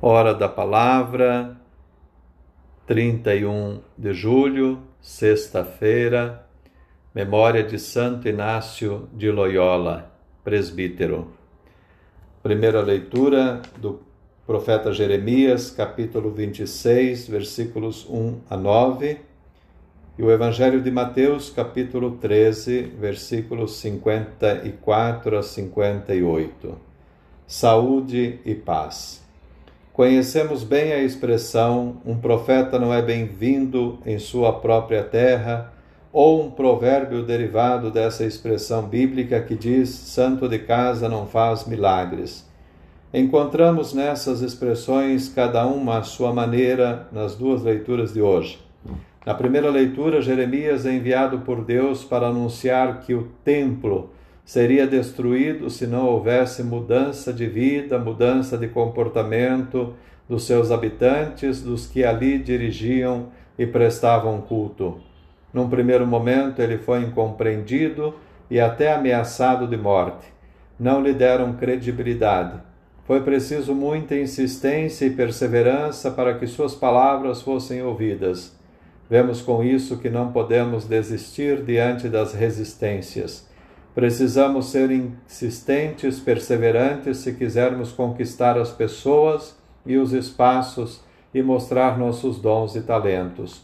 Hora da Palavra, 31 de julho, sexta-feira, memória de Santo Inácio de Loyola, presbítero. Primeira leitura do profeta Jeremias, capítulo 26, versículos 1 a 9, e o Evangelho de Mateus, capítulo 13, versículos 54 a 58. Saúde e paz. Conhecemos bem a expressão: um profeta não é bem-vindo em sua própria terra, ou um provérbio derivado dessa expressão bíblica que diz: santo de casa não faz milagres. Encontramos nessas expressões, cada uma à sua maneira, nas duas leituras de hoje. Na primeira leitura, Jeremias é enviado por Deus para anunciar que o templo seria destruído se não houvesse mudança de vida, mudança de comportamento dos seus habitantes, dos que ali dirigiam e prestavam culto. Num primeiro momento, ele foi incompreendido e até ameaçado de morte. Não lhe deram credibilidade. Foi preciso muita insistência e perseverança para que suas palavras fossem ouvidas. Vemos com isso que não podemos desistir diante das resistências. Precisamos ser insistentes, perseverantes se quisermos conquistar as pessoas e os espaços e mostrar nossos dons e talentos.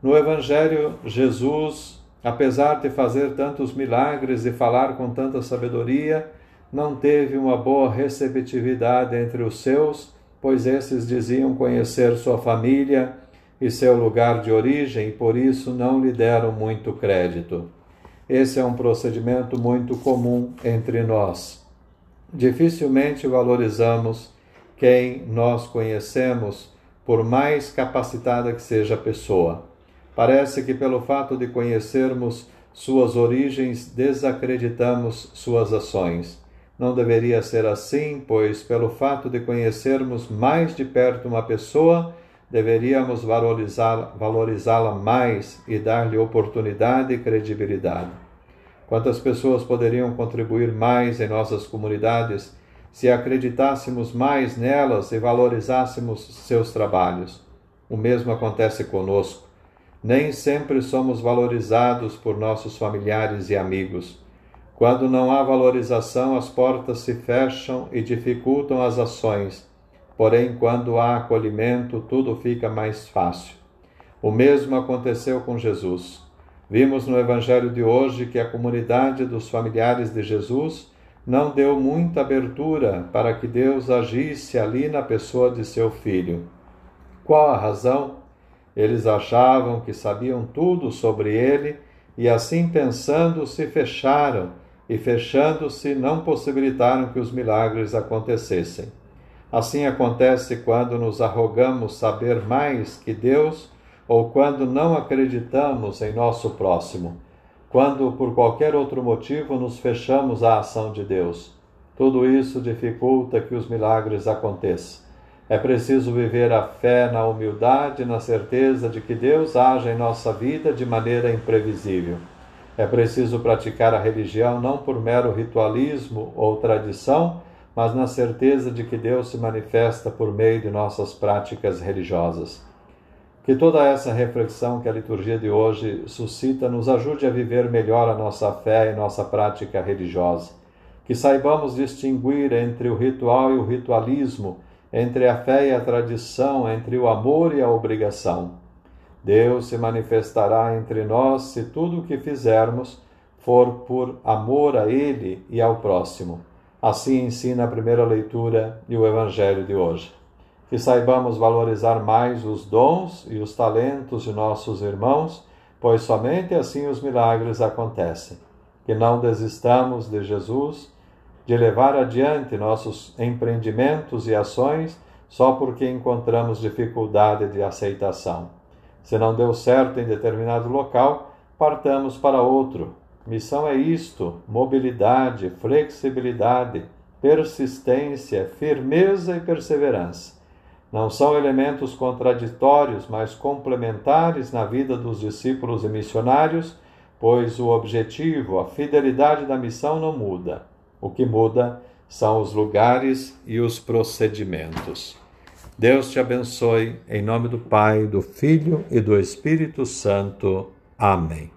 No Evangelho, Jesus, apesar de fazer tantos milagres e falar com tanta sabedoria, não teve uma boa receptividade entre os seus, pois esses diziam conhecer sua família e seu lugar de origem e por isso não lhe deram muito crédito. Esse é um procedimento muito comum entre nós. Dificilmente valorizamos quem nós conhecemos, por mais capacitada que seja a pessoa. Parece que, pelo fato de conhecermos suas origens, desacreditamos suas ações. Não deveria ser assim, pois, pelo fato de conhecermos mais de perto uma pessoa, deveríamos valorizá-la valorizá mais e dar-lhe oportunidade e credibilidade. Quantas pessoas poderiam contribuir mais em nossas comunidades se acreditássemos mais nelas e valorizássemos seus trabalhos? O mesmo acontece conosco. Nem sempre somos valorizados por nossos familiares e amigos. Quando não há valorização, as portas se fecham e dificultam as ações Porém, quando há acolhimento, tudo fica mais fácil. O mesmo aconteceu com Jesus. Vimos no Evangelho de hoje que a comunidade dos familiares de Jesus não deu muita abertura para que Deus agisse ali na pessoa de seu filho. Qual a razão? Eles achavam que sabiam tudo sobre ele e, assim pensando, se fecharam e, fechando-se, não possibilitaram que os milagres acontecessem. Assim acontece quando nos arrogamos saber mais que Deus ou quando não acreditamos em nosso próximo, quando por qualquer outro motivo nos fechamos à ação de Deus. Tudo isso dificulta que os milagres aconteçam. É preciso viver a fé na humildade, na certeza de que Deus age em nossa vida de maneira imprevisível. É preciso praticar a religião não por mero ritualismo ou tradição, mas na certeza de que Deus se manifesta por meio de nossas práticas religiosas. Que toda essa reflexão que a liturgia de hoje suscita nos ajude a viver melhor a nossa fé e nossa prática religiosa. Que saibamos distinguir entre o ritual e o ritualismo, entre a fé e a tradição, entre o amor e a obrigação. Deus se manifestará entre nós se tudo o que fizermos for por amor a Ele e ao próximo. Assim ensina a primeira leitura e o Evangelho de hoje. Que saibamos valorizar mais os dons e os talentos de nossos irmãos, pois somente assim os milagres acontecem. Que não desistamos de Jesus, de levar adiante nossos empreendimentos e ações só porque encontramos dificuldade de aceitação. Se não deu certo em determinado local, partamos para outro, Missão é isto: mobilidade, flexibilidade, persistência, firmeza e perseverança. Não são elementos contraditórios, mas complementares na vida dos discípulos e missionários, pois o objetivo, a fidelidade da missão não muda. O que muda são os lugares e os procedimentos. Deus te abençoe, em nome do Pai, do Filho e do Espírito Santo. Amém.